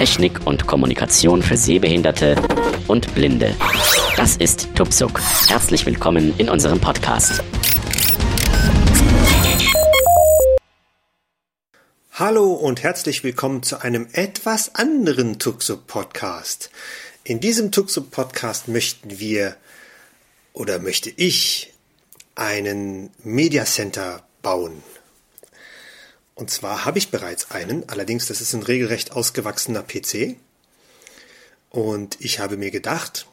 Technik und Kommunikation für Sehbehinderte und Blinde. Das ist Tupsuk. Herzlich willkommen in unserem Podcast. Hallo und herzlich willkommen zu einem etwas anderen Tuxub Podcast. In diesem Tuxub Podcast möchten wir oder möchte ich einen Media Center bauen. Und zwar habe ich bereits einen, allerdings das ist ein regelrecht ausgewachsener PC. Und ich habe mir gedacht,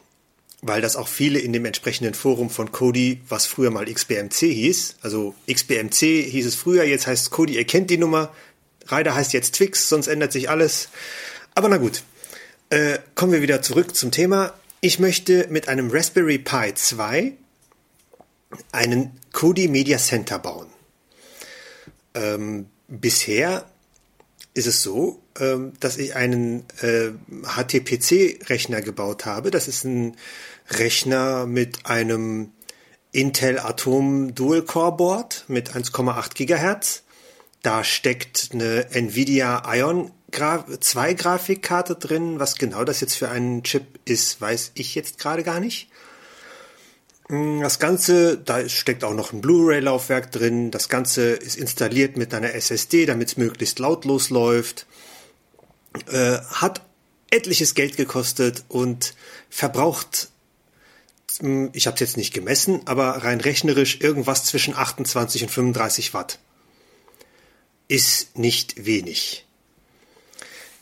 weil das auch viele in dem entsprechenden Forum von Kodi, was früher mal XBMC hieß, also XBMC hieß es früher, jetzt heißt Kodi, ihr kennt die Nummer, Rider heißt jetzt Twix, sonst ändert sich alles. Aber na gut, äh, kommen wir wieder zurück zum Thema. Ich möchte mit einem Raspberry Pi 2 einen Kodi Media Center bauen. Ähm, bisher ist es so, ähm, dass ich einen äh, HTPC-Rechner gebaut habe. Das ist ein Rechner mit einem Intel Atom Dual Core Board mit 1,8 Gigahertz. Da steckt eine Nvidia Ion 2 Grafikkarte drin. Was genau das jetzt für ein Chip ist, weiß ich jetzt gerade gar nicht. Mm, das Ganze, da steckt auch noch ein Blu-ray-Laufwerk drin. Das Ganze ist installiert mit einer SSD, damit es möglichst lautlos läuft. Äh, hat etliches Geld gekostet und verbraucht, mm, ich habe es jetzt nicht gemessen, aber rein rechnerisch irgendwas zwischen 28 und 35 Watt. Ist nicht wenig.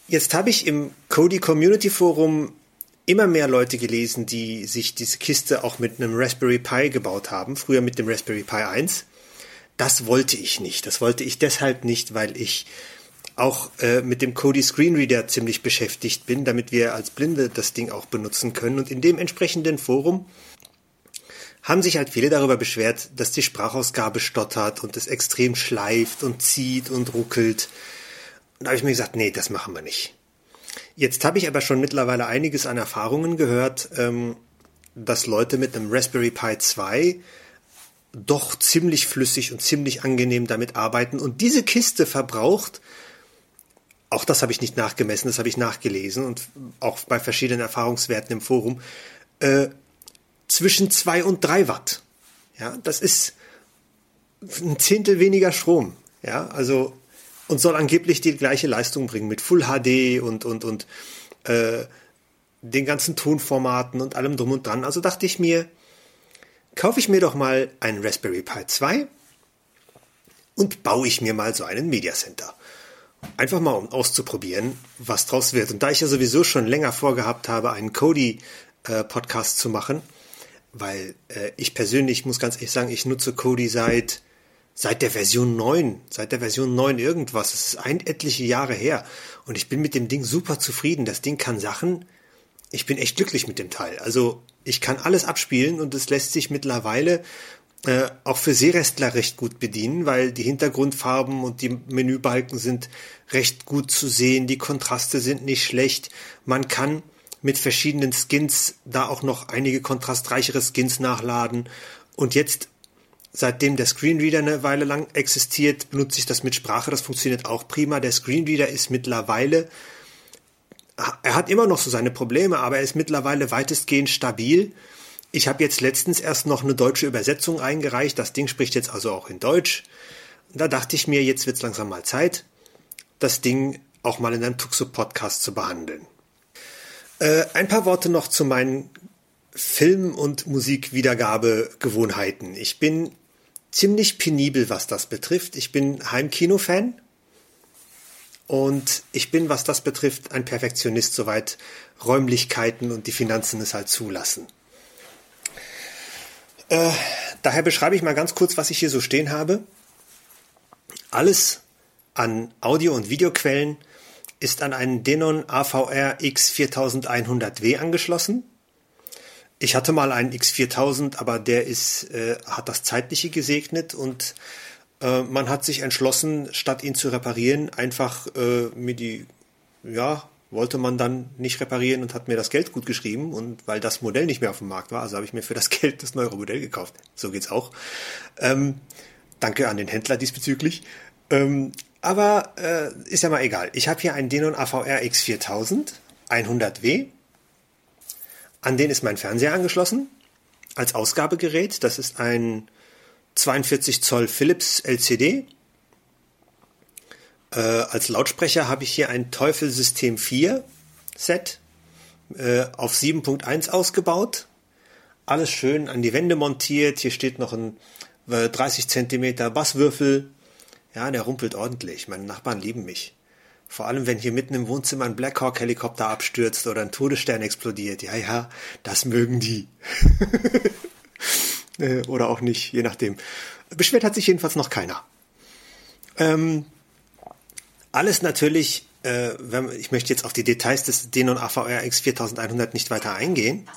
Jetzt habe ich im Kodi Community Forum immer mehr Leute gelesen, die sich diese Kiste auch mit einem Raspberry Pi gebaut haben, früher mit dem Raspberry Pi 1. Das wollte ich nicht. Das wollte ich deshalb nicht, weil ich auch äh, mit dem Kodi Screenreader ziemlich beschäftigt bin, damit wir als Blinde das Ding auch benutzen können. Und in dem entsprechenden Forum haben sich halt viele darüber beschwert, dass die Sprachausgabe stottert und es extrem schleift und zieht und ruckelt. Und da habe ich mir gesagt, nee, das machen wir nicht. Jetzt habe ich aber schon mittlerweile einiges an Erfahrungen gehört, ähm, dass Leute mit einem Raspberry Pi 2 doch ziemlich flüssig und ziemlich angenehm damit arbeiten. Und diese Kiste verbraucht, auch das habe ich nicht nachgemessen, das habe ich nachgelesen und auch bei verschiedenen Erfahrungswerten im Forum, äh, zwischen zwei und drei Watt. Ja, das ist ein Zehntel weniger Strom. Ja, also und soll angeblich die gleiche Leistung bringen mit Full HD und, und, und äh, den ganzen Tonformaten und allem drum und dran. Also dachte ich mir, kaufe ich mir doch mal einen Raspberry Pi 2 und baue ich mir mal so einen Media Center. Einfach mal, um auszuprobieren, was draus wird. Und da ich ja sowieso schon länger vorgehabt habe, einen Kodi-Podcast äh, zu machen, weil äh, ich persönlich muss ganz ehrlich sagen, ich nutze Kodi seit seit der Version 9, seit der Version 9 irgendwas. Das ist ein etliche Jahre her. Und ich bin mit dem Ding super zufrieden. Das Ding kann Sachen. Ich bin echt glücklich mit dem Teil. Also ich kann alles abspielen und es lässt sich mittlerweile äh, auch für Seerestler recht gut bedienen, weil die Hintergrundfarben und die Menübalken sind recht gut zu sehen. Die Kontraste sind nicht schlecht. Man kann mit verschiedenen Skins da auch noch einige kontrastreichere Skins nachladen. Und jetzt Seitdem der Screenreader eine Weile lang existiert, benutze ich das mit Sprache. Das funktioniert auch prima. Der Screenreader ist mittlerweile, er hat immer noch so seine Probleme, aber er ist mittlerweile weitestgehend stabil. Ich habe jetzt letztens erst noch eine deutsche Übersetzung eingereicht. Das Ding spricht jetzt also auch in Deutsch. da dachte ich mir, jetzt wird es langsam mal Zeit, das Ding auch mal in einem Tuxo-Podcast zu behandeln. Äh, ein paar Worte noch zu meinen Film- und Musikwiedergabegewohnheiten. Ich bin ziemlich penibel, was das betrifft. Ich bin Heimkino-Fan und ich bin, was das betrifft, ein Perfektionist, soweit Räumlichkeiten und die Finanzen es halt zulassen. Äh, daher beschreibe ich mal ganz kurz, was ich hier so stehen habe. Alles an Audio- und Videoquellen ist an einen Denon AVR X4100W angeschlossen. Ich hatte mal einen X4000, aber der ist, äh, hat das Zeitliche gesegnet und äh, man hat sich entschlossen, statt ihn zu reparieren, einfach äh, mir die, ja, wollte man dann nicht reparieren und hat mir das Geld gut geschrieben und weil das Modell nicht mehr auf dem Markt war, also habe ich mir für das Geld das neue Modell gekauft. So geht's auch. Ähm, danke an den Händler diesbezüglich. Ähm, Aber äh, ist ja mal egal. Ich habe hier einen Denon AVR X4000 100W. An den ist mein Fernseher angeschlossen als Ausgabegerät. Das ist ein 42 Zoll Philips LCD. Äh, als Lautsprecher habe ich hier ein Teufel System 4 Set äh, auf 7.1 ausgebaut. Alles schön an die Wände montiert. Hier steht noch ein äh, 30 Zentimeter Basswürfel. Ja, der rumpelt ordentlich. Meine Nachbarn lieben mich. Vor allem, wenn hier mitten im Wohnzimmer ein Blackhawk-Helikopter abstürzt oder ein Todesstern explodiert. Ja, ja, das mögen die. Äh, oder auch nicht, je nachdem. Beschwert hat sich jedenfalls noch keiner. Ähm, alles natürlich, äh, wenn, ich möchte jetzt auf die Details des Denon AVR X4100 nicht weiter eingehen.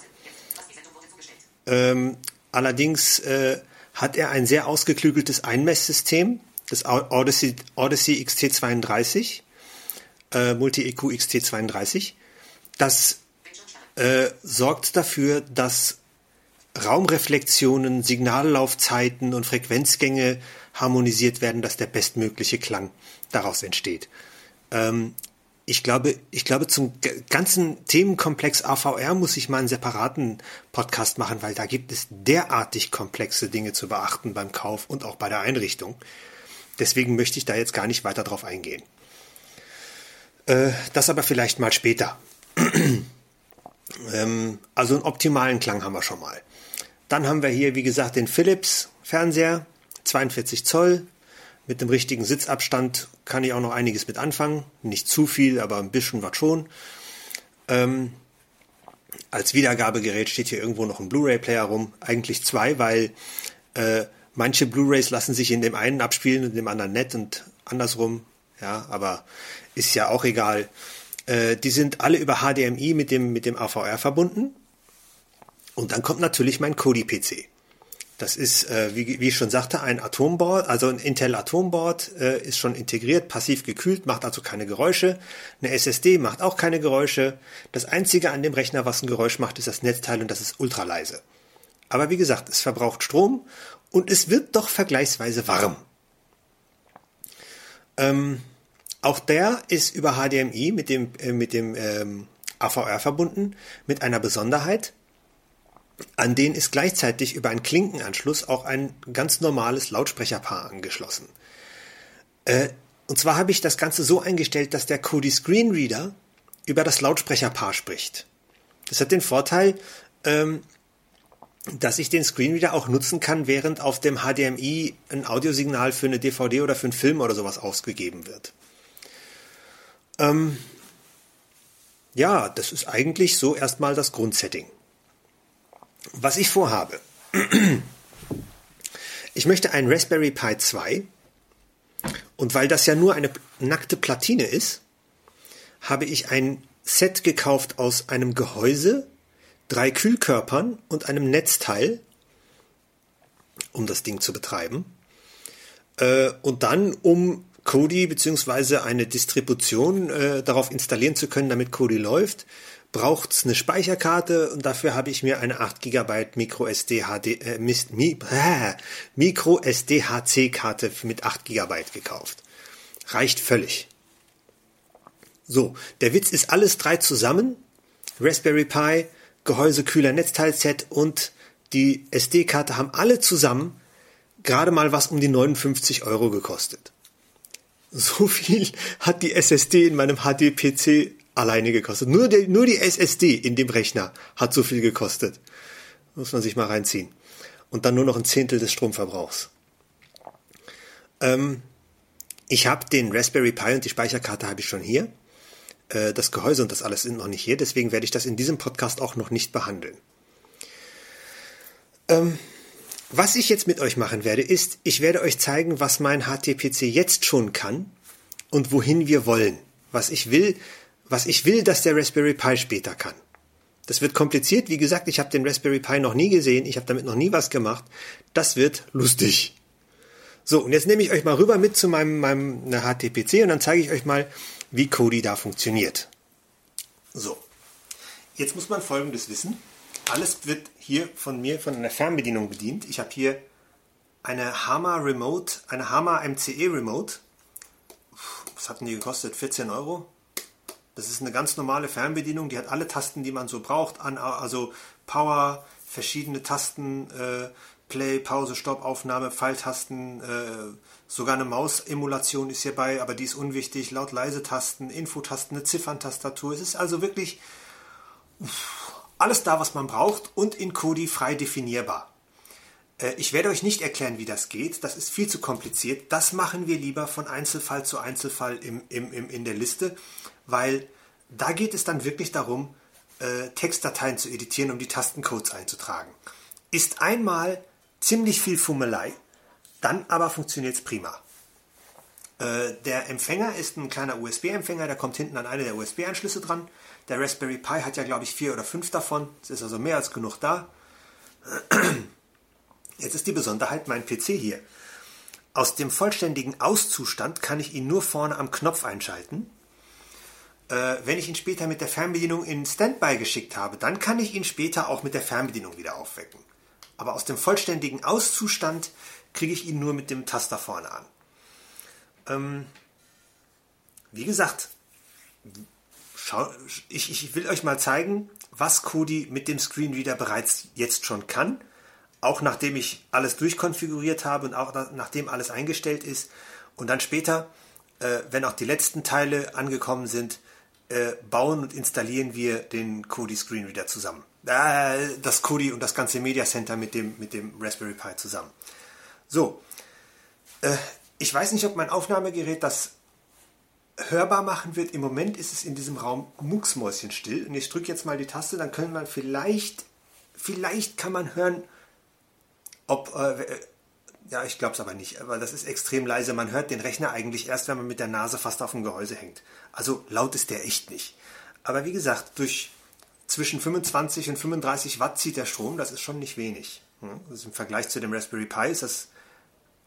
Ähm, allerdings äh, hat er ein sehr ausgeklügeltes Einmesssystem, das Odyssey, Odyssey XT32, äh, Multi-EQ XT32. Das äh, sorgt dafür, dass Raumreflexionen, Signallaufzeiten und Frequenzgänge harmonisiert werden, dass der bestmögliche Klang daraus entsteht. Ähm, ich glaube, ich glaube, zum ganzen Themenkomplex AVR muss ich mal einen separaten Podcast machen, weil da gibt es derartig komplexe Dinge zu beachten beim Kauf und auch bei der Einrichtung. Deswegen möchte ich da jetzt gar nicht weiter drauf eingehen. Äh, das aber vielleicht mal später. ähm, also einen optimalen Klang haben wir schon mal. Dann haben wir hier, wie gesagt, den Philips Fernseher, 42 Zoll. Mit dem richtigen Sitzabstand kann ich auch noch einiges mit anfangen. Nicht zu viel, aber ein bisschen was schon. Ähm, als Wiedergabegerät steht hier irgendwo noch ein Blu-ray-Player rum. Eigentlich zwei, weil äh, manche Blu-rays lassen sich in dem einen abspielen und in dem anderen nett und andersrum. Ja, aber ist ja auch egal. Äh, die sind alle über HDMI mit dem, mit dem AVR verbunden. Und dann kommt natürlich mein Kodi-PC. Das ist, äh, wie, wie ich schon sagte, ein Atomboard, also ein Intel Atomboard äh, ist schon integriert, passiv gekühlt, macht also keine Geräusche. Eine SSD macht auch keine Geräusche. Das Einzige an dem Rechner, was ein Geräusch macht, ist das Netzteil und das ist ultra leise. Aber wie gesagt, es verbraucht Strom und es wird doch vergleichsweise warm. Ähm, auch der ist über HDMI mit dem, äh, mit dem ähm, AVR verbunden, mit einer Besonderheit. An den ist gleichzeitig über einen Klinkenanschluss auch ein ganz normales Lautsprecherpaar angeschlossen. Äh, und zwar habe ich das Ganze so eingestellt, dass der Kodi Screenreader über das Lautsprecherpaar spricht. Das hat den Vorteil, ähm, dass ich den Screenreader auch nutzen kann, während auf dem HDMI ein Audiosignal für eine DVD oder für einen Film oder sowas ausgegeben wird. Ähm, ja, das ist eigentlich so erstmal das Grundsetting was ich vorhabe. Ich möchte einen Raspberry Pi 2 und weil das ja nur eine nackte Platine ist, habe ich ein Set gekauft aus einem Gehäuse, drei Kühlkörpern und einem Netzteil, um das Ding zu betreiben. Äh, und dann, um Kodi bzw. eine Distribution äh, darauf installieren zu können, damit Kodi läuft, braucht es eine Speicherkarte und dafür habe ich mir eine 8 GB Micro SD HD äh, Mi, äh, Micro SD HC Karte mit 8 GB gekauft. Reicht völlig. So, der Witz ist alles drei zusammen. Raspberry Pi, Gehäuse, Kühler, Netzteilset und die SD-Karte haben alle zusammen gerade mal was um die 59 Euro gekostet. So viel hat die SSD in meinem HD-PC alleine gekostet. Nur, die, nur die SSD in dem Rechner hat so viel gekostet. Muss man sich mal reinziehen. Und dann nur noch ein Zehntel des Stromverbrauchs. Ähm, ich habe den Raspberry Pi und die Speicherkarte habe ich schon hier. Äh, das Gehäuse und das alles sind noch nicht hier, deswegen werde ich das in diesem Podcast auch noch nicht behandeln. Ähm, was ich jetzt mit euch machen werde, ist, ich werde euch zeigen, was mein HTPC jetzt schon kann und wohin wir wollen. Was ich will, was ich will, dass der Raspberry Pi später kann. Das wird kompliziert. Wie gesagt, ich habe den Raspberry Pi noch nie gesehen. Ich habe damit noch nie was gemacht. Das wird lustig. So, und jetzt nehme ich euch mal rüber mit zu meinem, meinem HTPC und dann zeige ich euch mal, wie Kodi da funktioniert. So, jetzt muss man Folgendes wissen. Alles wird hier von mir von einer Fernbedienung bedient. Ich habe hier eine Hammer Remote, eine Hammer MCE Remote was hatten die gekostet? 14 Euro? Das ist eine ganz normale Fernbedienung, die hat alle Tasten, die man so braucht, also Power, verschiedene Tasten, äh, Play, Pause, Stopp, Aufnahme, Pfeiltasten, äh, sogar eine Mausemulation ist hierbei, aber die ist unwichtig, laut leise Tasten, Infotasten, eine Zifferntastatur. Es ist also wirklich alles da, was man braucht und in Kodi frei definierbar. Äh, ich werde euch nicht erklären, wie das geht. Das ist viel zu kompliziert. Das machen wir lieber von Einzelfall zu Einzelfall im, im, im, in der Liste, weil da geht es dann wirklich darum, äh, Textdateien zu editieren, um die Tastencodes einzutragen. Ist einmal ziemlich viel Fummelei, dann aber funktioniert es prima. Äh, der Empfänger ist ein kleiner USB-Empfänger, der kommt hinten an eine der USB-Anschlüsse dran. Der Raspberry Pi hat ja, glaube ich, vier oder fünf davon. Es ist also mehr als genug da. Jetzt ist die Besonderheit mein PC hier. Aus dem vollständigen Auszustand kann ich ihn nur vorne am Knopf einschalten. Äh, wenn ich ihn später mit der Fernbedienung in Standby geschickt habe, dann kann ich ihn später auch mit der Fernbedienung wieder aufwecken. Aber aus dem vollständigen Auszustand kriege ich ihn nur mit dem Taster vorne an. Ähm, wie gesagt, schau, ich, ich will euch mal zeigen, was Kodi mit dem Screenreader bereits jetzt schon kann. Auch nachdem ich alles durchkonfiguriert habe und auch nachdem alles eingestellt ist. Und dann später, äh, wenn auch die letzten Teile angekommen sind, äh, bauen und installieren wir den Kodi Screenreader zusammen. Äh, das Kodi und das ganze Media Center mit dem, mit dem Raspberry Pi zusammen. So, äh, ich weiß nicht, ob mein Aufnahmegerät das hörbar machen wird. Im Moment ist es in diesem Raum mucksmäuschenstill. Und ich drücke jetzt mal die Taste, dann können man vielleicht, vielleicht kann man hören, ob, äh, äh ja, ich glaube es aber nicht, weil das ist extrem leise. Man hört den Rechner eigentlich erst, wenn man mit der Nase fast auf dem Gehäuse hängt. Also laut ist der echt nicht. Aber wie gesagt, durch zwischen 25 und 35 Watt zieht der Strom, das ist schon nicht wenig. Also Im Vergleich zu dem Raspberry Pi ist das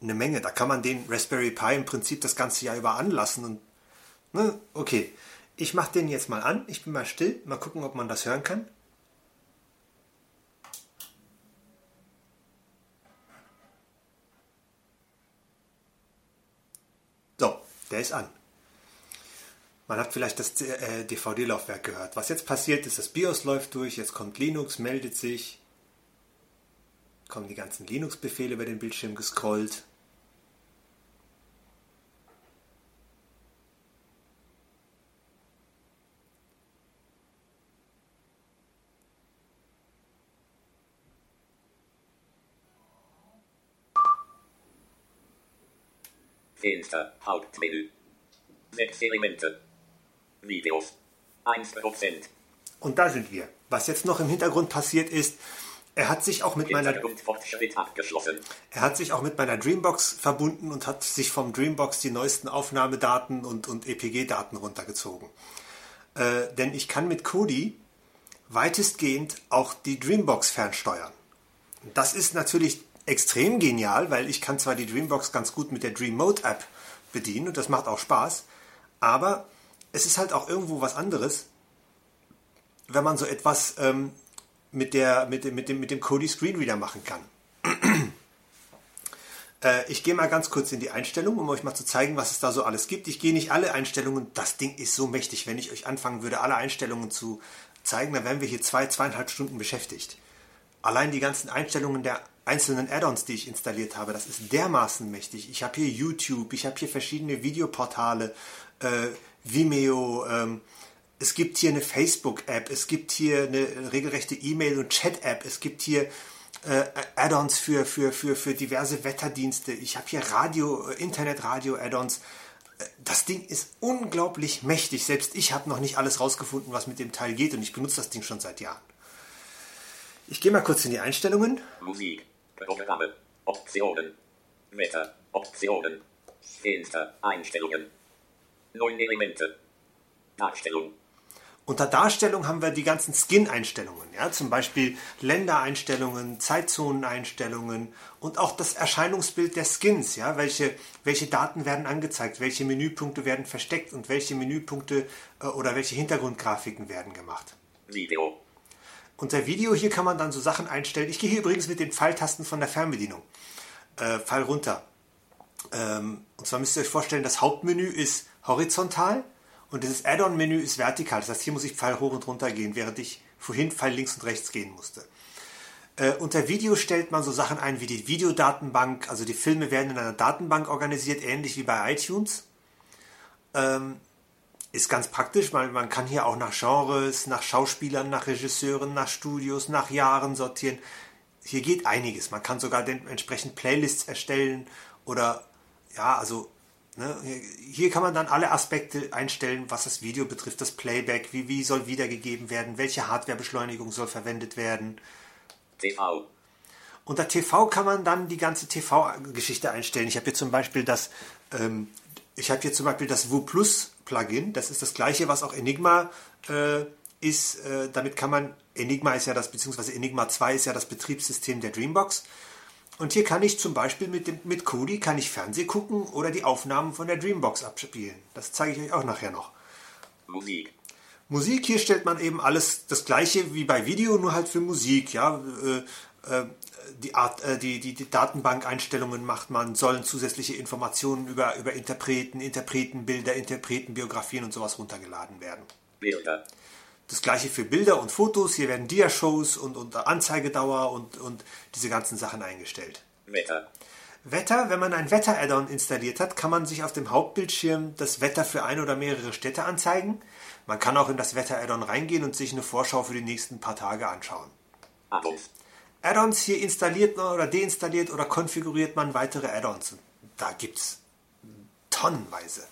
eine Menge. Da kann man den Raspberry Pi im Prinzip das ganze Jahr über anlassen. Und, ne? Okay, ich mache den jetzt mal an. Ich bin mal still. Mal gucken, ob man das hören kann. So, der ist an. Man hat vielleicht das äh, DVD-Laufwerk gehört. Was jetzt passiert ist, das BIOS läuft durch, jetzt kommt Linux, meldet sich, kommen die ganzen Linux-Befehle über den Bildschirm gescrollt. Fenster, Hauptmenü. Sechs Elemente. Videos. 1%. Und da sind wir. Was jetzt noch im Hintergrund passiert ist, er hat sich auch mit meiner Er hat sich auch mit meiner Dreambox verbunden und hat sich vom Dreambox die neuesten Aufnahmedaten und, und EPG-Daten runtergezogen. Äh, denn ich kann mit Kodi weitestgehend auch die Dreambox fernsteuern. Das ist natürlich extrem genial, weil ich kann zwar die Dreambox ganz gut mit der Dream Mode App bedienen und das macht auch Spaß, aber es ist halt auch irgendwo was anderes, wenn man so etwas ähm, mit, der, mit, dem, mit, dem, mit dem Kodi Screenreader machen kann. äh, ich gehe mal ganz kurz in die Einstellungen, um euch mal zu zeigen, was es da so alles gibt. Ich gehe nicht alle Einstellungen, das Ding ist so mächtig. Wenn ich euch anfangen würde, alle Einstellungen zu zeigen, dann wären wir hier zwei, zweieinhalb Stunden beschäftigt. Allein die ganzen Einstellungen der einzelnen Add-ons, die ich installiert habe, das ist dermaßen mächtig. Ich habe hier YouTube, ich habe hier verschiedene Videoportale, äh, Vimeo, ähm, es gibt hier eine Facebook-App, es gibt hier eine regelrechte E-Mail- und Chat-App, es gibt hier äh, Add-ons für, für, für, für diverse Wetterdienste, ich habe hier Radio, äh, Internet-Radio-Add-ons. Äh, das Ding ist unglaublich mächtig. Selbst ich habe noch nicht alles rausgefunden, was mit dem Teil geht und ich benutze das Ding schon seit Jahren. Ich gehe mal kurz in die Einstellungen. Musik. Programme, Optionen, Wetter, Optionen, Fenster, Einstellungen, neun Elemente, Darstellung. Unter Darstellung haben wir die ganzen Skin-Einstellungen, ja, zum Beispiel Ländereinstellungen, Zeitzoneneinstellungen und auch das Erscheinungsbild der Skins, ja, welche, welche Daten werden angezeigt, welche Menüpunkte werden versteckt und welche Menüpunkte äh, oder welche Hintergrundgrafiken werden gemacht. Video, unter Video hier kann man dann so Sachen einstellen. Ich gehe hier übrigens mit den Pfeiltasten von der Fernbedienung. Äh, Pfeil runter. Ähm, und zwar müsst ihr euch vorstellen, das Hauptmenü ist horizontal und dieses Add-on-Menü ist vertikal. Das heißt, hier muss ich Pfeil hoch und runter gehen, während ich vorhin Pfeil links und rechts gehen musste. Äh, unter Video stellt man so Sachen ein wie die Videodatenbank. Also die Filme werden in einer Datenbank organisiert, ähnlich wie bei iTunes. Ähm, ist ganz praktisch, weil man kann hier auch nach Genres, nach Schauspielern, nach Regisseuren, nach Studios, nach Jahren sortieren. Hier geht einiges. Man kann sogar entsprechend Playlists erstellen oder ja, also ne, hier kann man dann alle Aspekte einstellen, was das Video betrifft, das Playback, wie, wie soll wiedergegeben werden, welche Hardwarebeschleunigung soll verwendet werden. TV. Unter TV kann man dann die ganze TV-Geschichte einstellen. Ich habe hier zum Beispiel das, ähm, ich habe hier zum Beispiel das Wu Plus Plugin. Das ist das gleiche, was auch Enigma äh, ist. Äh, damit kann man, Enigma ist ja das, beziehungsweise Enigma 2 ist ja das Betriebssystem der Dreambox. Und hier kann ich zum Beispiel mit, dem, mit Kodi kann ich Fernseh gucken oder die Aufnahmen von der Dreambox abspielen. Das zeige ich euch auch nachher noch. Musik. Musik, hier stellt man eben alles das gleiche wie bei Video, nur halt für Musik. Ja, äh, äh, die, Art, äh, die, die, die Datenbankeinstellungen macht man, sollen zusätzliche Informationen über, über Interpreten, Interpretenbilder, Interpretenbiografien und sowas runtergeladen werden. Bilder. Das gleiche für Bilder und Fotos. Hier werden Dia-Shows und, und Anzeigedauer und, und diese ganzen Sachen eingestellt. Wetter. Wetter, wenn man ein Wetter-Add-on installiert hat, kann man sich auf dem Hauptbildschirm das Wetter für ein oder mehrere Städte anzeigen. Man kann auch in das Wetter-Add-on reingehen und sich eine Vorschau für die nächsten paar Tage anschauen. Addons. Add-ons hier installiert man oder deinstalliert oder konfiguriert man weitere Add-ons. Da gibt es tonnenweise.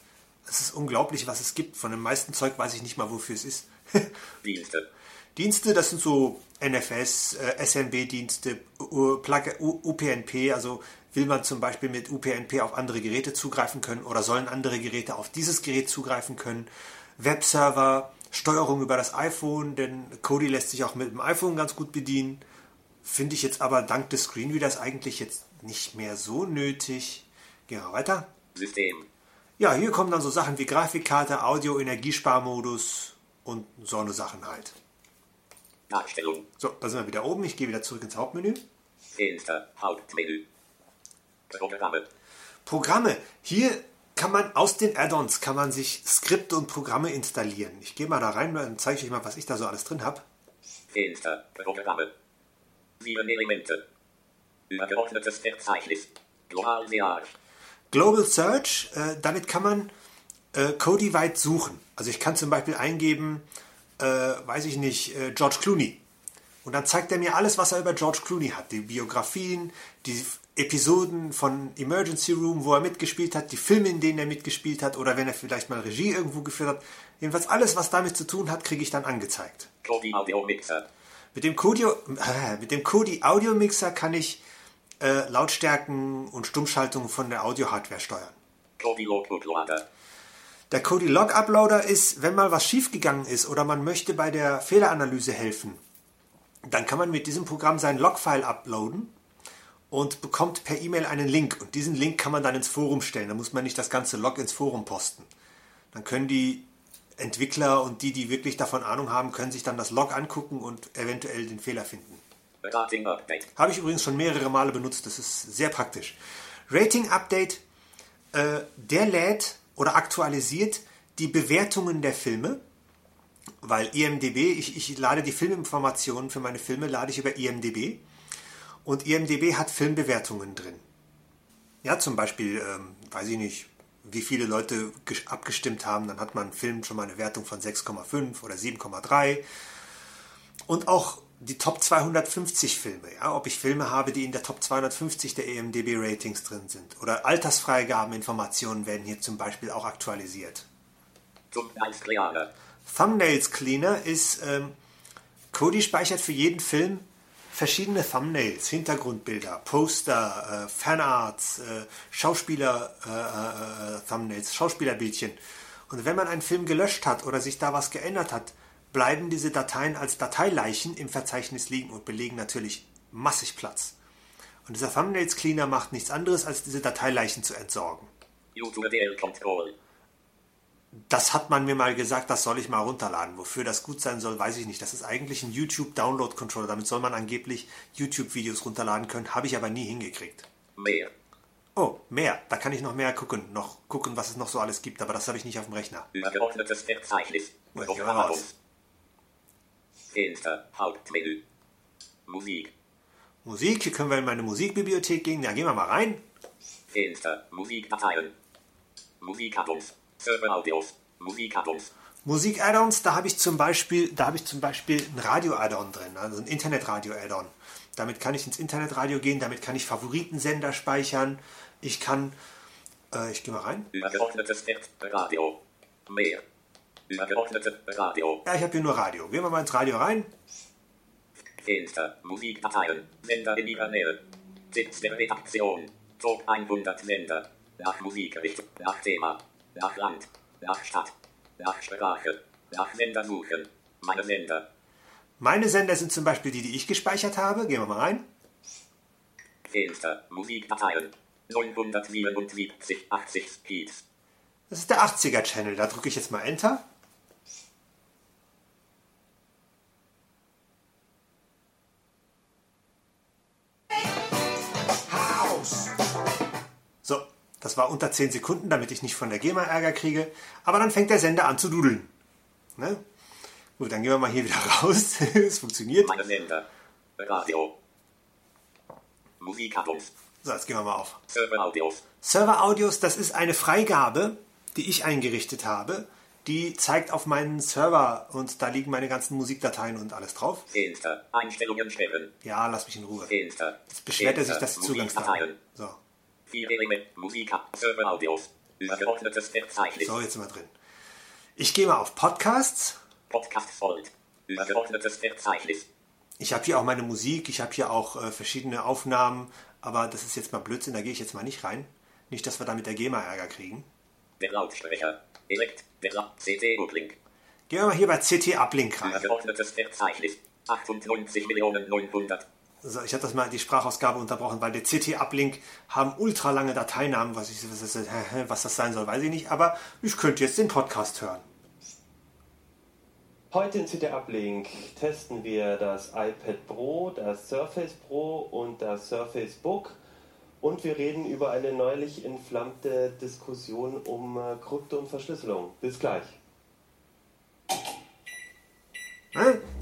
Es ist unglaublich, was es gibt. Von dem meisten Zeug weiß ich nicht mal, wofür es ist. Dienste. Dienste, das sind so NFS, äh, SMB-Dienste, UPnP, also will man zum Beispiel mit UPnP auf andere Geräte zugreifen können oder sollen andere Geräte auf dieses Gerät zugreifen können. Webserver, Steuerung über das iPhone, denn Kodi lässt sich auch mit dem iPhone ganz gut bedienen. Finde ich jetzt aber dank des Screenreaders eigentlich jetzt nicht mehr so nötig. Gehen wir weiter. System. Ja, hier kommen dann so Sachen wie Grafikkarte, Audio, Energiesparmodus und so eine Sachen halt. Darstellung. So, da sind wir wieder oben. Ich gehe wieder zurück ins Hauptmenü. Fenster. Hauptmenü. Programme. Programme. Hier kann man aus den Add-ons kann man sich Skripte und Programme installieren. Ich gehe mal da rein, dann zeige ich euch mal, was ich da so alles drin habe. Fenster. Programme. Sieben Elemente. Übergeordnetes Verzeichnis. Global Search. Global Search, äh, damit kann man äh, Codyweit suchen. Also ich kann zum Beispiel eingeben, äh, weiß ich nicht, äh, George Clooney. Und dann zeigt er mir alles, was er über George Clooney hat. Die Biografien, die Episoden von Emergency Room, wo er mitgespielt hat, die Filme, in denen er mitgespielt hat oder wenn er vielleicht mal Regie irgendwo geführt hat. Jedenfalls alles, was damit zu tun hat, kriege ich dann angezeigt. Kodi Audio Mixer. Mit dem Kodi, äh, mit dem Kodi Audio Mixer kann ich äh, Lautstärken und Stummschaltungen von der Audio-Hardware steuern. Kodi Log Uploader. Der Kodi Log Uploader ist, wenn mal was schiefgegangen ist oder man möchte bei der Fehleranalyse helfen, dann kann man mit diesem Programm sein Logfile uploaden und bekommt per E-Mail einen Link. Und diesen Link kann man dann ins Forum stellen. Da muss man nicht das ganze Log ins Forum posten. Dann können die Entwickler und die, die wirklich davon Ahnung haben, können sich dann das Log angucken und eventuell den Fehler finden. Rating Update. Habe ich übrigens schon mehrere Male benutzt. Das ist sehr praktisch. Rating Update, äh, der lädt oder aktualisiert die Bewertungen der Filme, weil IMDB, ich, ich lade die Filminformationen für meine Filme, lade ich über IMDB und IMDB hat Filmbewertungen drin. Ja, zum Beispiel, ähm, weiß ich nicht, wie viele Leute abgestimmt haben, dann hat man einen Film schon mal eine Wertung von 6,5 oder 7,3 und auch die Top 250 Filme, ja, ob ich Filme habe, die in der Top 250 der EMDB Ratings drin sind. Oder Altersfreigabeninformationen werden hier zum Beispiel auch aktualisiert. Eis Cleaner. Thumbnails Cleaner ist, ähm, Kodi speichert für jeden Film verschiedene Thumbnails, Hintergrundbilder, Poster, äh, Fanarts, äh, Schauspieler-Thumbnails, Schauspielerbildchen. Und wenn man einen Film gelöscht hat oder sich da was geändert hat, bleiben diese Dateien als Dateileichen im Verzeichnis liegen und belegen natürlich massig Platz. Und dieser Thumbnails Cleaner macht nichts anderes, als diese Dateileichen zu entsorgen. YouTube Control. Das hat man mir mal gesagt, das soll ich mal runterladen. Wofür das gut sein soll, weiß ich nicht. Das ist eigentlich ein YouTube Download Controller. Damit soll man angeblich YouTube Videos runterladen können, habe ich aber nie hingekriegt. Mehr. Oh, mehr. Da kann ich noch mehr gucken. Noch gucken, was es noch so alles gibt. Aber das habe ich nicht auf dem Rechner. Übergeordnetes Verzeichnis. Raus. Fenster. Hauptmenü. Musik. Musik. Hier können wir in meine Musikbibliothek gehen. Ja, gehen wir mal rein. Fenster. Musikdateien. Musikaddons. Musikaddons. Musik-Add-ons, da habe ich zum Beispiel, da habe ich zum Beispiel ein Radio-Add-on drin, also ein Internet-Radio-Add-on. Damit kann ich ins Internetradio gehen, damit kann ich Favoritensender speichern. Ich kann, äh, ich gehe mal rein. Übergeordnetes Radio. Mehr. Übergeordnete Radio. Ja, ich habe hier nur Radio. Gehen wir mal ins Radio rein. Fenster. Musikdateien. Sender in ihrer Nähe. Sitz der Redaktion. Top 100 Sender. Nach Musikrichtung. Nach Thema. Nach Land. Nach Stadt. Nach Sprache. Nach Sender suchen. Meine Sender. Meine Sender sind zum Beispiel die, die ich gespeichert habe. Gehen wir mal rein. Fenster. Musikdateien. 977, 80 Speeds. Das ist der 80er Channel. Da drücke ich jetzt mal Enter. Das war unter 10 Sekunden, damit ich nicht von der GEMA Ärger kriege. Aber dann fängt der Sender an zu dudeln. Ne? Gut, dann gehen wir mal hier wieder raus. es funktioniert. Sender. Radio. So, jetzt gehen wir mal auf. Server Audios, das ist eine Freigabe, die ich eingerichtet habe. Die zeigt auf meinen Server und da liegen meine ganzen Musikdateien und alles drauf. Fenster. Einstellungen. Ja, lass mich in Ruhe. Fenster. Jetzt beschwert er sich, dass die Zugangsdaten. Musikdateien. So, So, jetzt sind wir drin. Ich gehe mal auf Podcasts. Podcast folgt. Übergeordnetes Verzeichnis. Ich habe hier auch meine Musik, ich habe hier auch äh, verschiedene Aufnahmen, aber das ist jetzt mal Blödsinn, da gehe ich jetzt mal nicht rein. Nicht, dass wir da mit der GEMA Ärger kriegen. Der Lautsprecher. Elekt. Der CT Uplink. Gehen wir mal hier bei CT Uplink rein. Übergeordnetes Verzeichnis. 98 Millionen 900. Also ich habe das mal die Sprachausgabe unterbrochen, weil der CT Uplink haben ultra lange Dateinamen, was, ich, was, das, sein soll, weiß ich nicht, aber ich könnte jetzt den Podcast hören. Heute in CT Uplink testen wir das iPad Pro, das Surface Pro und das Surface Book und wir reden über eine neulich entflammte Diskussion um äh, Krypto und Verschlüsselung. Bis gleich.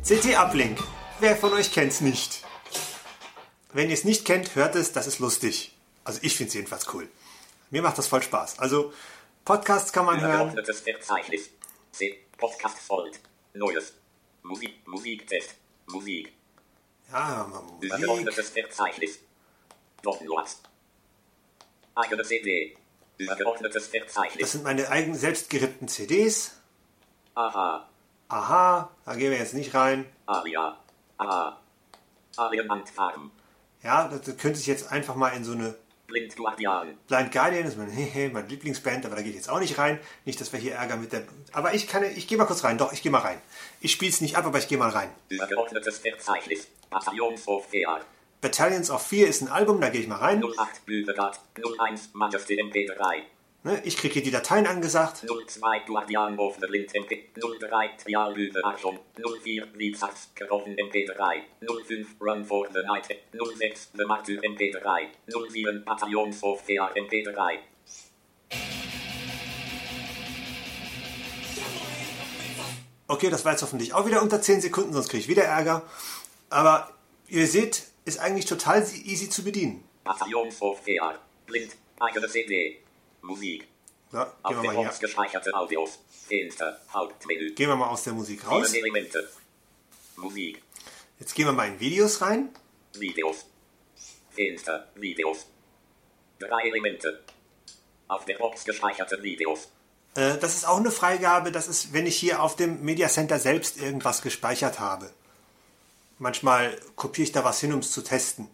CT Uplink. Wer von euch kennt's nicht? Wenn ihr es nicht kennt, hört es, das ist lustig. Also ich finde es jedenfalls cool. Mir macht das voll Spaß. Also Podcasts kann man hören. Podcast folgt. Neues. Musik. Musiktest. Musik. Ja, mal Musik. Übergeordnetes Verzeichnis. Downloads. Eigene CD. Übergeordnetes Das Verzeichnis. sind meine eigenen selbstgerippten CDs. Aha. Aha, da gehen wir jetzt nicht rein. Aria. Aha. Arienhandfarben. Ja, das könnte ich jetzt einfach mal in so eine Blind Guardian. Blind Guardian, das ist mein, meine Lieblingsband, aber da gehe ich jetzt auch nicht rein. Nicht, dass wir hier Ärger mit der... Aber ich kann, ich gehe mal kurz rein. Doch, ich gehe mal rein. Ich spiele es nicht ab, aber ich gehe mal rein. Übergeordnetes Verzeichnis. Bataillons of Fear. Battalions of Fear ist ein Album, da gehe ich mal rein. 08 Blütegard. 01 Majesty MP3. Ne, Ich kriege hier die Dateien angesagt. 02 Guardian of the Blind MP. 03 Trial Blüte Archon. 04 Blitzachs Geroffen MP3. 05 Run for the Night. 06 The Martyr MP3. 07 Bataillons of Fear MP3. Okay, das war jetzt hoffentlich auch wieder unter 10 Sekunden, sonst kriege ich wieder Ärger. Aber ihr seht, ist eigentlich total easy zu bedienen. Bataillons of Fear. Blind. Eigene CD. Musik. So, gehen wir mal hier. Gespeicherte Audios. Fenster. Hauptmenü. Gehen wir mal aus der Musik raus. Elemente. Musik. Jetzt gehen wir mal in Videos rein. Videos. Fenster. Videos. Drei Elemente. Auf der Box gespeicherte Videos. Äh, Das ist auch eine Freigabe. Das ist, wenn ich hier auf dem Media Center selbst irgendwas gespeichert habe. Manchmal kopiere ich da was hin, um es zu testen.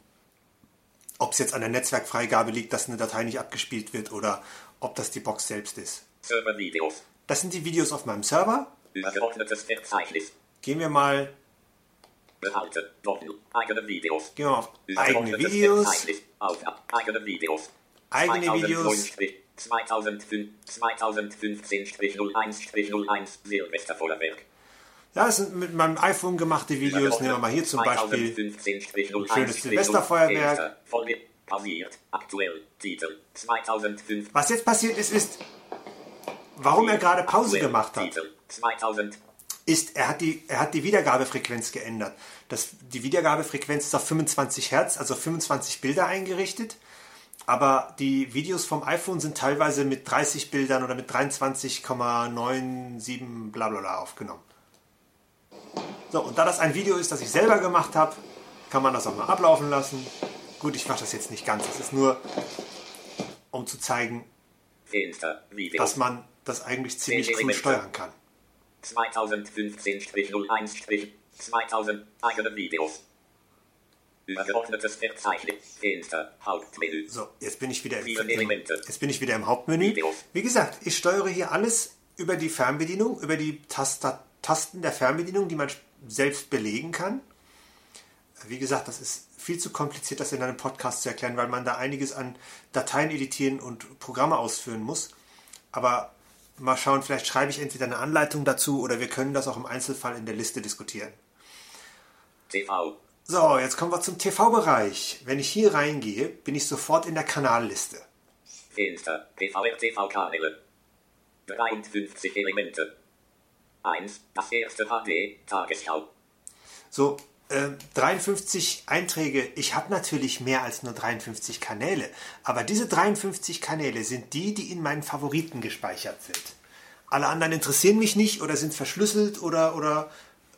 Ob es jetzt an der Netzwerkfreigabe liegt, dass eine Datei nicht abgespielt wird oder ob das die Box selbst ist. Server Videos. Das sind die Videos auf meinem Server. Übergeordnetes Verzeichnis. Gehen wir mal, Behalte. Doppel. Eigene Videos. gehen wir auf eigene Videos. Auf. Eigene Videos. Eigene Videos. 2005, 2015-01-01 Silvesterfeuerwerk. Ja, das sind mit meinem iPhone gemachte Videos. Nehmen wir mal hier zum Beispiel. Beispiel schönes Silvesterfeuerwerk. Pausiert. Aktuell. Titel. 2005. Was jetzt passiert ist, ist, warum er gerade Pause gemacht hat, Titel. 2000. ist, er hat die, er hat die Wiedergabefrequenz geändert. Das, die Wiedergabefrequenz ist auf 25 Hertz, also 25 Bilder eingerichtet. Aber die Videos vom iPhone sind teilweise mit 30 Bildern oder mit 23,97 bla bla bla aufgenommen. So, und da das ein Video ist, das ich selber gemacht habe, kann man das auch mal ablaufen lassen. Gut, ich mache das jetzt nicht ganz. Es ist nur, um zu zeigen, dass man das eigentlich ziemlich cool steuern kann. 2015-01- 2000 eigene Videos. Übergeordnetes Verzeichnis. Fenster. Hauptmenü. So, jetzt bin ich wieder im, jetzt bin ich wieder im Hauptmenü. Wie gesagt, ich steuere hier alles über die Fernbedienung, über die Tasta Tasten der Fernbedienung, die man selbst belegen kann. Wie gesagt, das ist viel zu kompliziert, das in einem Podcast zu erklären, weil man da einiges an Dateien editieren und Programme ausführen muss. Aber mal schauen, vielleicht schreibe ich entweder eine Anleitung dazu oder wir können das auch im Einzelfall in der Liste diskutieren. TV. So, jetzt kommen wir zum TV-Bereich. Wenn ich hier reingehe, bin ich sofort in der Kanalliste. Fenster. PVR TV-Kanäle. 53 Elemente. 1. Das erste HD. Tagesschau. So, äh, 53 Einträge. Ich habe natürlich mehr als nur 53 Kanäle. Aber diese 53 Kanäle sind die, die in meinen Favoriten gespeichert sind. Alle anderen interessieren mich nicht oder sind verschlüsselt oder, oder,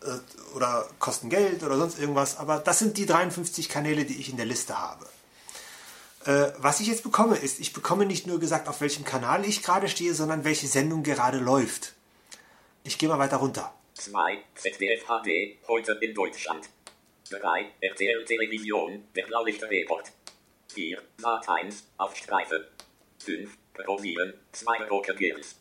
äh, oder kosten Geld oder sonst irgendwas. Aber das sind die 53 Kanäle, die ich in der Liste habe. Äh, was ich jetzt bekomme, ist, ich bekomme nicht nur gesagt, auf welchem Kanal ich gerade stehe, sondern welche Sendung gerade läuft. Ich gehe mal weiter runter. 2. ZDF HD. Heute in Deutschland. 3. RTL Television. Der Blaulichtreport. 4. Sat 1. Auf Streife. 5. Pro 7. 2 Rocker Girls.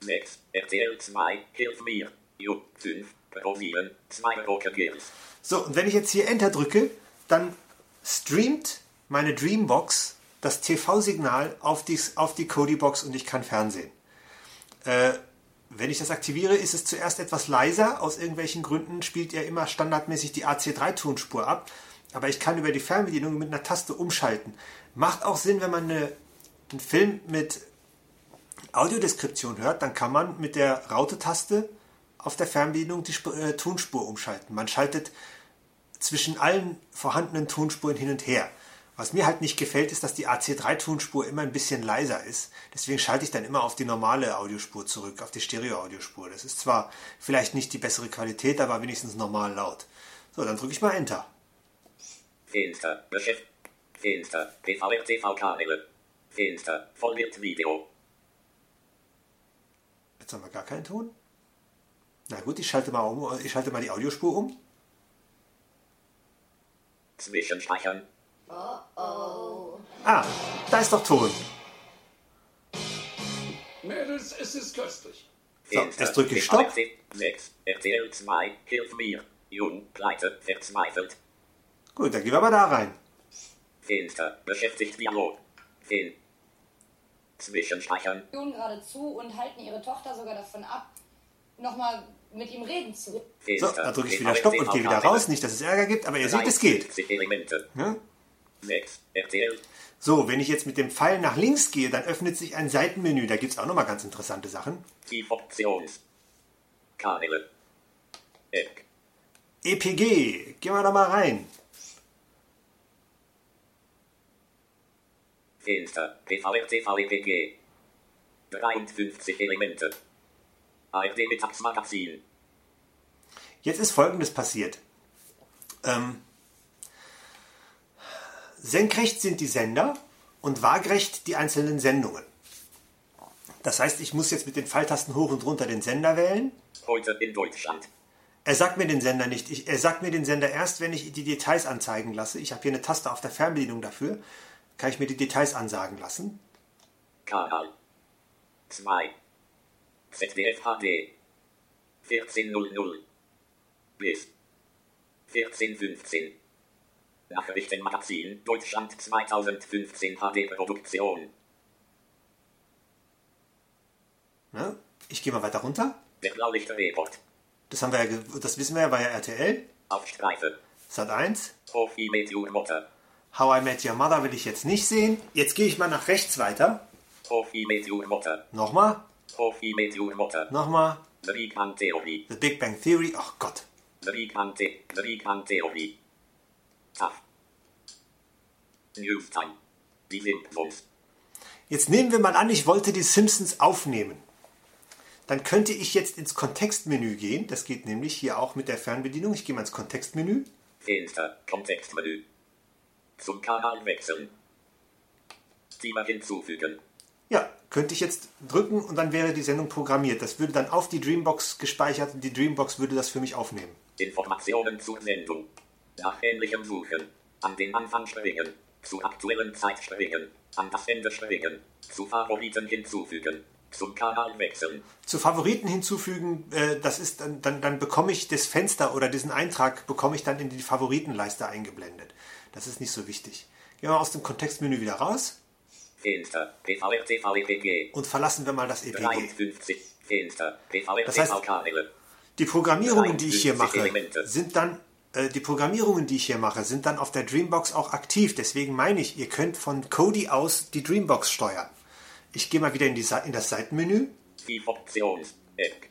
6. RTL 2. Hilf mir. Ju. 5. Pro 7. 2 Rocker Girls. So, und wenn ich jetzt hier Enter drücke, dann streamt meine Dreambox das TV-Signal auf die, auf die Kodi-Box und ich kann Fernsehen. Äh, wenn ich das aktiviere, ist es zuerst etwas leiser. Aus irgendwelchen Gründen spielt er immer standardmäßig die AC3-Tonspur ab. Aber ich kann über die Fernbedienung mit einer Taste umschalten. Macht auch Sinn, wenn man eine, einen Film mit Audiodeskription hört, dann kann man mit der Raute-Taste auf der Fernbedienung die Sp äh, Tonspur umschalten. Man schaltet zwischen allen vorhandenen Tonspuren hin und her. Was mir halt nicht gefällt, ist, dass die AC3-Tonspur immer ein bisschen leiser ist. Deswegen schalte ich dann immer auf die normale Audiospur zurück, auf die Stereo-Audiospur. Das ist zwar vielleicht nicht die bessere Qualität, aber wenigstens normal laut. So, dann drücke ich mal Enter. Fenster. Beschäft. Fenster. TV-Kanäle. Fenster. Vollbildvideo. Jetzt haben wir gar keinen Ton. Na gut, ich schalte mal um, ich schalte mal die Audiospur um. Zwischenspeichern. Ah, da ist doch Ton. Mädels, es ist köstlich. So, jetzt drücke ich Stopp. 6. RTL 2. Hilf mir. Jung. Pleite. Verzweifelt. Gut, dann gehen wir mal da rein. Fenster. Beschäftigt Dialog. Fin. Zwischenspeichern. Jungen gerade zu und halten ihre Tochter sogar davon ab, nochmal mit ihm reden zu. So, da drücke ich wieder Stopp und gehe wieder raus. Nicht, dass es Ärger gibt, aber ihr seht, es geht. 53 Elemente. Ja? 6. RTL. So, wenn ich jetzt mit dem Pfeil nach links gehe, dann öffnet sich ein Seitenmenü. Da gibt es auch nochmal ganz interessante Sachen. Kanäle. EPG, gehen wir da mal rein. Fenster. PVR TV EPG. 53 Elemente. ARD Mittagsmagazin. Jetzt ist Folgendes passiert. Ähm, senkrecht sind die Sender und waagrecht die einzelnen Sendungen. Das heißt, ich muss jetzt mit den Pfeiltasten hoch und runter den Sender wählen. Heute in Deutschland. Er sagt mir den Sender nicht. Ich, er sagt mir den Sender erst, wenn ich die Details anzeigen lasse. Ich habe hier eine Taste auf der Fernbedienung dafür. Kann ich mir die Details ansagen lassen. Kanal 2. ZDF HD. 1400 bis 1415. Nachrichtenmagazin Deutschland 2015 HD Produktion. Ne? Ich gehe mal weiter runter. Der Blaulichtreport. Das, haben wir ja, das wissen wir ja, ja RTL. Auf Streife. Sat 1. Profi Meteor Motor. How I Met Your Mother will ich jetzt nicht sehen. Jetzt gehe ich mal nach rechts weiter. Profi met your Mutter. Nochmal, Profi met your Mutter. nochmal. The Big Bang Theory. The Big Bang Theory. Ach Gott. The Big Bang, The the Big Bang Theory. Tough. News Time. Die Simpsons. Jetzt nehmen wir mal an, ich wollte die Simpsons aufnehmen. Dann könnte ich jetzt ins Kontextmenü gehen. Das geht nämlich hier auch mit der Fernbedienung. Ich gehe mal ins Kontextmenü. Fenster. Kontextmenü. Zum Kanal wechseln. Thema hinzufügen. Ja, könnte ich jetzt drücken und dann wäre die Sendung programmiert. Das würde dann auf die Dreambox gespeichert und die Dreambox würde das für mich aufnehmen. Informationen zur Sendung. Nach ähnlichem Suchen. An den Anfang springen. Zur aktuellen Zeit springen. An das Ende springen. Zu Favoriten hinzufügen. Zum Kanal wechseln. Zu Favoriten hinzufügen, äh, das ist dann, dann, dann bekomme ich das Fenster oder diesen Eintrag bekomme ich dann in die Favoritenleiste eingeblendet. Das ist nicht so wichtig. Gehen wir aus dem Kontextmenü wieder raus Fenster. PVR TV EPG. und verlassen wir mal das EPG. 53. Fenster. PVR Das heißt-. Die Programmierungen, die ich hier 53 mache, sind dann die Programmierungen, die ich hier mache, sind dann auf der Dreambox auch aktiv. Deswegen meine ich, ihr könnt von Kodi aus die Dreambox steuern. Ich gehe mal wieder in, die, in das Seitenmenü. Die Options. App.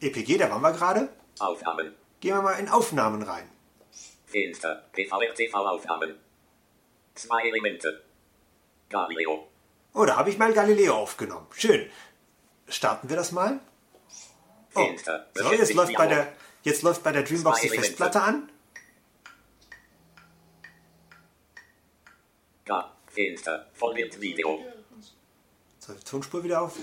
EPG, da waren wir gerade. Aufnahmen. Gehen wir mal in Aufnahmen rein. Fenster. PVR TV Aufnahmen. Zwei Elemente. Galileo. Oh, da habe ich mal Galileo aufgenommen. Schön. Starten wir das mal. Oh, so, jetzt läuft, bei der, jetzt läuft bei der Dreambox die. Festplatte an. Ga. Fenster. Vollbildvideo. So, die Tonspur wieder auf.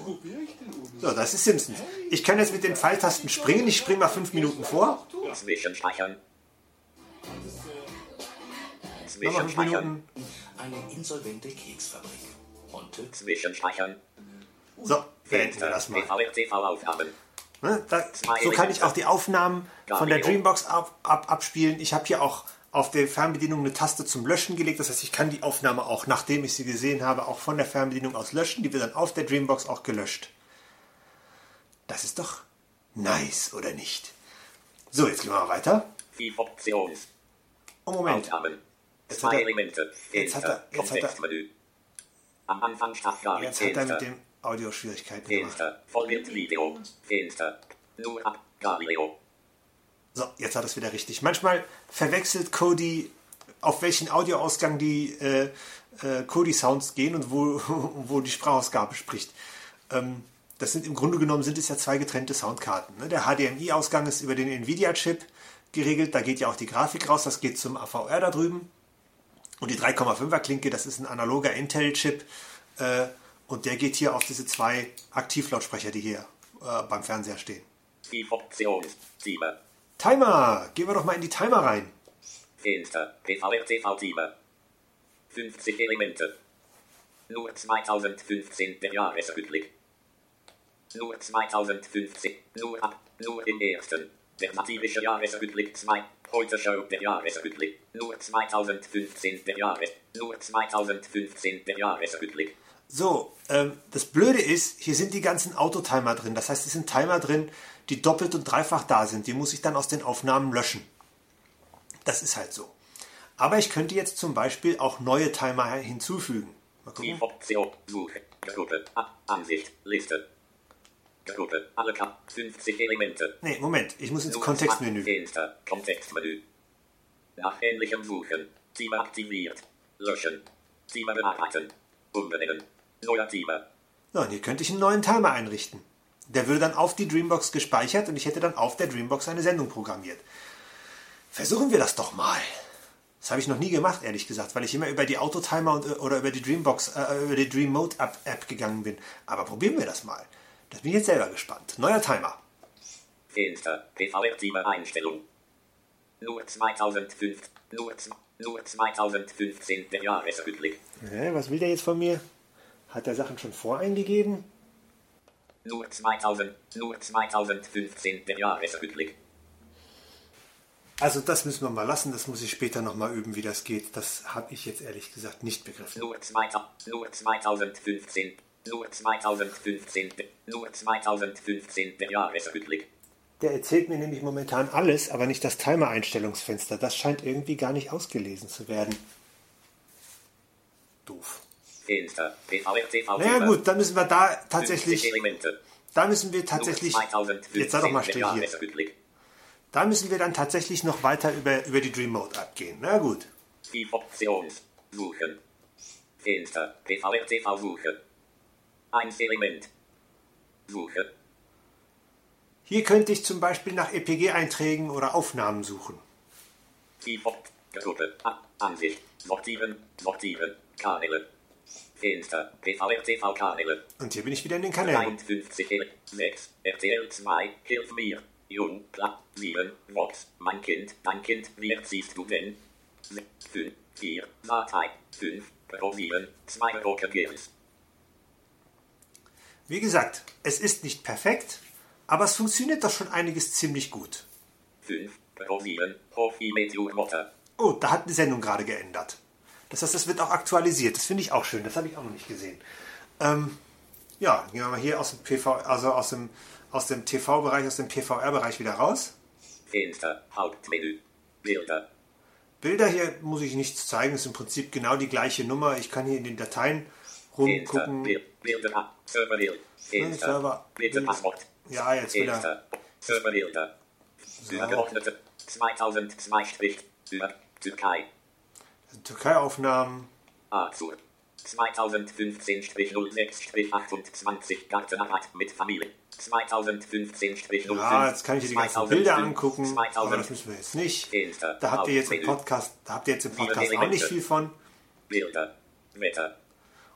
So, das ist Simpsons. Ich kann jetzt mit den Pfeiltasten springen. Ich springe mal fünf Minuten vor. Zwischenspeichern. Nochmal fünf Zwischenspeichern. Minuten. Eine insolvente Keksfabrik. Monte Zwischenspeichern. So, beenden wir Fenster. das mal. Ne, da, so kann ich auch die Aufnahmen von der. Dreambox ab, ab, abspielen. Ich habe hier auch auf der Fernbedienung eine Taste zum Löschen gelegt. Das heißt, ich kann die Aufnahme auch, nachdem ich sie gesehen habe, auch von der Fernbedienung aus löschen. Die wird dann auf der Dreambox auch gelöscht. Das ist doch nice, oder nicht? So, jetzt gehen wir mal weiter. Die Options. Oh, Moment. Aufnahmen. Jetzt hat er- jetzt hat er- jetzt hat er-. Am Anfang. Jetzt hat er mit dem Audio Schwierigkeiten gemacht. Fenster. Vollbildvideo. Fenster. Nur ab. Galileo. So, jetzt hat es wieder richtig. Manchmal verwechselt Cody, auf welchen Audioausgang die äh, äh, Cody-Sounds gehen und wo, wo die Sprachausgabe spricht. Ähm, das sind im Grunde genommen sind es ja zwei getrennte Soundkarten. Ne? Der HDMI-Ausgang ist über den Nvidia-Chip geregelt. Da geht ja auch die Grafik raus. Das geht zum AVR da drüben. Und die 3,5er Klinke, das ist ein analoger Intel-Chip. Äh, und der geht hier auf diese zwei Aktivlautsprecher, die hier äh, beim Fernseher stehen. Die Options. Timer. Timer! Gehen wir doch mal in die Timer rein. Fenster. PVR TV Timer. 50 Elemente. Nur 2015 der Jahresrückblick. Nur 2015. Nur ab. Nur den ersten. Der satirische Jahresrückblick 2. Heute Show der Jahresrückblick. Nur 2015 der Jahres. Nur 2015 der Jahresrückblick. So, ähm, das Blöde ist, hier sind die ganzen Autotimer drin. Das heißt, es sind Timer drin, die doppelt und dreifach da sind. Die muss ich dann aus den Aufnahmen löschen. Das ist halt so. Aber ich könnte jetzt zum Beispiel auch neue Timer hinzufügen. Mal Die gucken. Option. Suche. Gruppe. Ansicht. Liste. Gruppe. Alle Kap. 50 Elemente. Nee, Moment, ich muss ins Kontextmenü. Fenster. Kontextmenü. Nach ähnlichem Suchen. Timer aktiviert. Löschen. Timer bearbeiten. Umbenennen. Neuer Timer. So, und hier könnte ich einen neuen Timer einrichten. Der würde dann auf die Dreambox gespeichert und ich hätte dann auf der Dreambox eine Sendung programmiert. Versuchen wir das doch mal. Das habe ich noch nie gemacht, ehrlich gesagt, weil ich immer über die Autotimer und, oder über die Dreambox, äh, über die Dream Mode App, App gegangen bin. Aber probieren wir das mal. Das bin ich jetzt selber gespannt. Neuer Timer. Fenster. PVR Timer Einstellung. Nur 2005. Nur, nur 2015 der Jahresrückblick. Hä, was will der jetzt von mir? Hat der Sachen schon voreingegeben? Nur 2000. Nur 2015 der Jahresrückblick. Also das müssen wir mal lassen, das muss ich später nochmal üben, wie das geht. Das habe ich jetzt ehrlich gesagt nicht begriffen. Nur 2000. Nur 2015. Nur 2015. Nur 2015 der Jahresrückblick. Der erzählt mir nämlich momentan alles, aber nicht das Timer-Einstellungsfenster. Das scheint irgendwie gar nicht ausgelesen zu werden. Doof. Naja gut, dann müssen wir da tatsächlich, da müssen wir tatsächlich, jetzt sei doch mal still hier. Da müssen wir dann tatsächlich noch weiter über, über die Dream Mode abgehen. Na gut. Die Option. Suchen. Fenster. PVR TV Suche. Ein Element. Suche. Hier könnte ich zum Beispiel nach EPG-Einträgen oder Aufnahmen suchen. Die Gruppe. A Ansicht. Sortieren. Sortieren. Kanäle. Fenster. Und hier bin ich wieder in den Kanälen. 53 6 RTL 2 Hilf mir. Jung, Platt, 7, Vox, mein Kind, dein Kind, wie erziehst du denn? 5, 4, Datei, 5, Pro 7, 2 Rocker Girls. Wie gesagt, es ist nicht perfekt, aber es funktioniert doch schon einiges ziemlich gut. 5, Pro 7, Profi Meteor Motor. Oh, da hat eine Sendung gerade geändert. Das heißt, das wird auch aktualisiert. Das finde ich auch schön. Das habe ich auch noch nicht gesehen. Ähm, ja, gehen wir mal hier aus dem PV, also aus dem, aus dem TV-Bereich, aus dem PVR-Bereich wieder raus. Fenster, Hauptmenü, Bilder, Bilder hier muss ich nichts zeigen. ist im Prinzip genau die gleiche Nummer. Ich kann hier in den Dateien rumgucken. Bilder, Server, bitte. Passwort, Ja, jetzt wieder. Übergeordnete, 2002 Strich, über Türkei, Türkei-Aufnahmen. Azur. 2015-06-28 Gartenarbeit mit Familie. 2015-05. Ja, jetzt kann ich hier die ganzen Bilder angucken. Aber das 2000 müssen wir jetzt nicht. Da habt ihr jetzt im Podcast, da habt ihr jetzt im Podcast auch nicht viel von. Bilder, Wetter,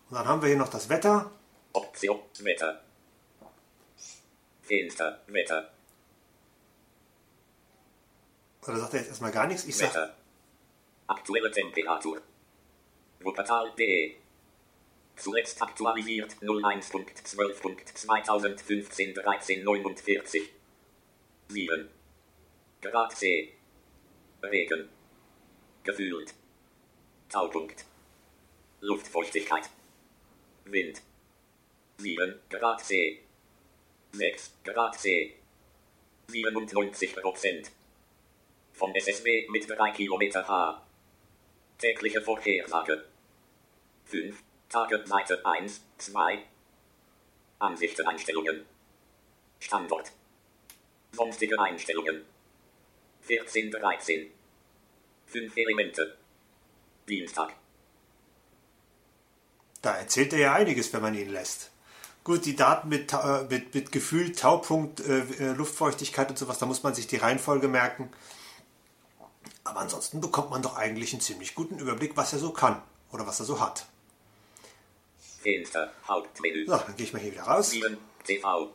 Und dann haben wir hier noch das Wetter. Option, Wetter. Fenster, Wetter, Oder sagt er jetzt erstmal gar nichts? Ich sag, Wetter. Aktuelle Temperatur. Wuppertal.de Zuletzt aktualisiert 01.12.2015 1349 7 Grad C. Regen. Gefühlt. Taupunkt. Luftfeuchtigkeit. Wind. 7 Grad C. 6 Grad C. 97 Prozent. Vom SSW mit 3 Kilometer H Tägliche Vorhersage 5. Tage Seite 1, 2. Ansichteneinstellungen. Standort. Sonstige Einstellungen. 14, 13. 5 Elemente. Dienstag. da erzählt er ja einiges, wenn man ihn lässt. Gut, die Daten mit, äh, mit, mit Gefühl, Taupunkt, äh, Luftfeuchtigkeit und sowas, da muss man sich die Reihenfolge merken. Aber ansonsten bekommt man doch eigentlich einen ziemlich guten Überblick, was er so kann oder was er so hat. Fenster. Hauptmenü. So, dann gehe ich mal hier wieder raus. 7. TV.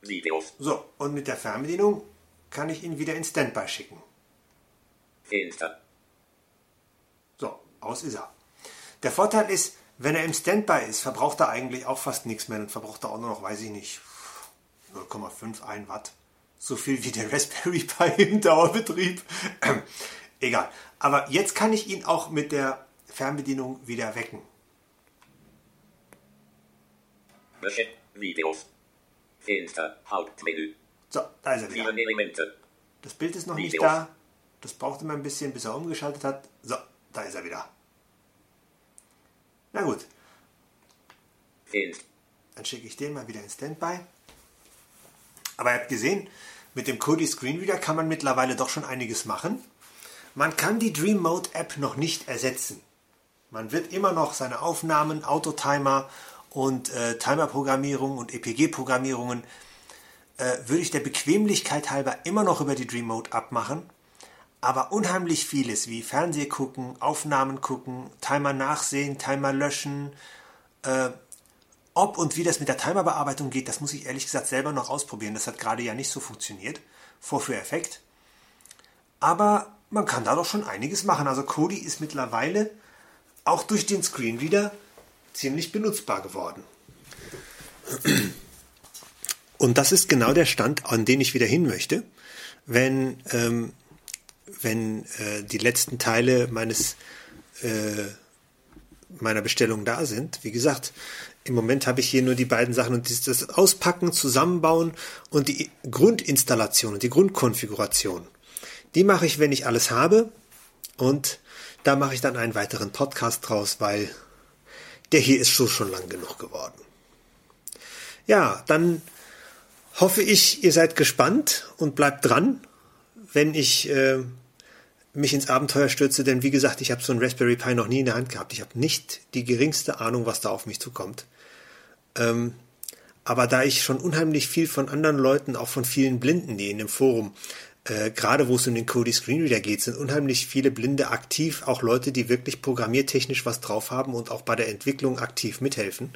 Videos. So, und mit der Fernbedienung kann ich ihn wieder in Standby schicken. Fenster. So, aus ist er. Der Vorteil ist, wenn er im Standby ist, verbraucht er eigentlich auch fast nichts mehr. Dann verbraucht er auch nur noch, weiß ich nicht, 0,51 Watt. So viel wie der Raspberry Pi im Dauerbetrieb. Egal. Aber jetzt kann ich ihn auch mit der Fernbedienung wieder wecken. Videos. Fenster. Hauptmenü. So, da ist er 7 wieder. Elemente. Das Bild ist noch nicht Videos. da. Das braucht immer ein bisschen, bis er umgeschaltet hat. So, da ist er wieder. Na gut, Fenster. Dann schicke ich den mal wieder in Standby. Aber ihr habt gesehen, mit dem Kodi Screenreader kann man mittlerweile doch schon einiges machen. Man kann die Dream Mode App noch nicht ersetzen. Man wird immer noch seine Aufnahmen, Autotimer und äh, Timerprogrammierung und EPG-Programmierungen äh, würde ich der Bequemlichkeit halber immer noch über die Dream Mode abmachen. Aber unheimlich vieles wie Fernseh gucken, Aufnahmen gucken, Timer nachsehen, Timer löschen, ob und wie das mit der Timerbearbeitung geht, das muss ich ehrlich gesagt selber noch ausprobieren. Das hat gerade ja nicht so funktioniert. Vorführeffekt. Aber man kann da doch schon einiges machen. Also Kodi ist mittlerweile auch durch den Screenreader ziemlich benutzbar geworden. Und das ist genau der Stand, an den ich wieder hin möchte, wenn, ähm, wenn äh, die letzten Teile meines äh, meiner Bestellung da sind. Wie gesagt, im Moment habe ich hier nur die beiden Sachen und das- das Auspacken, Zusammenbauen und die Grundinstallation und die Grundkonfiguration. Die mache ich, wenn ich alles habe und da mache ich dann einen weiteren Podcast draus, weil der hier ist schon, schon lang genug geworden. Ja, dann hoffe ich, ihr seid gespannt und bleibt dran, wenn ich äh, mich ins Abenteuer stürze, denn wie gesagt, ich habe so einen Raspberry Pi noch nie in der Hand gehabt. Ich habe nicht die geringste Ahnung, was da auf mich zukommt. Ähm, aber da ich schon unheimlich viel von anderen Leuten, auch von vielen Blinden, die in dem Forum, äh, gerade wo es um den Kodi Screenreader geht, sind unheimlich viele Blinde aktiv, auch Leute, die wirklich programmiertechnisch was drauf haben und auch bei der Entwicklung aktiv mithelfen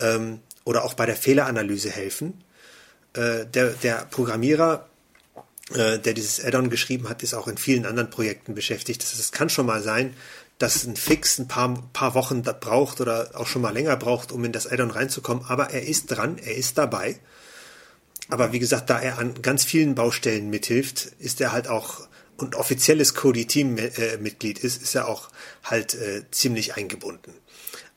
ähm, oder auch bei der Fehleranalyse helfen. Äh, der, der Programmierer äh, der dieses Add-on geschrieben hat, ist auch in vielen anderen Projekten beschäftigt. Das, das kann schon mal sein, dass ein Fix ein paar, paar Wochen braucht oder auch schon mal länger braucht, um in das Add-on reinzukommen. Aber er ist dran, er ist dabei. Aber wie gesagt, da er an ganz vielen Baustellen mithilft, ist er halt auch und offizielles Cody-Team-Mitglied ist, ist er auch halt äh, ziemlich eingebunden.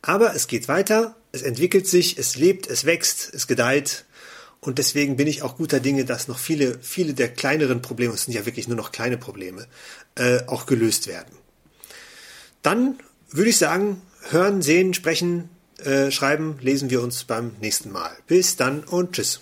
Aber es geht weiter, es entwickelt sich, es lebt, es wächst, es gedeiht und deswegen bin ich auch guter Dinge, dass noch viele, viele der kleineren Probleme, es sind ja wirklich nur noch kleine Probleme, äh, auch gelöst werden. Dann würde ich sagen, hören, sehen, sprechen, äh, schreiben, lesen wir uns beim nächsten Mal. Bis dann und tschüss.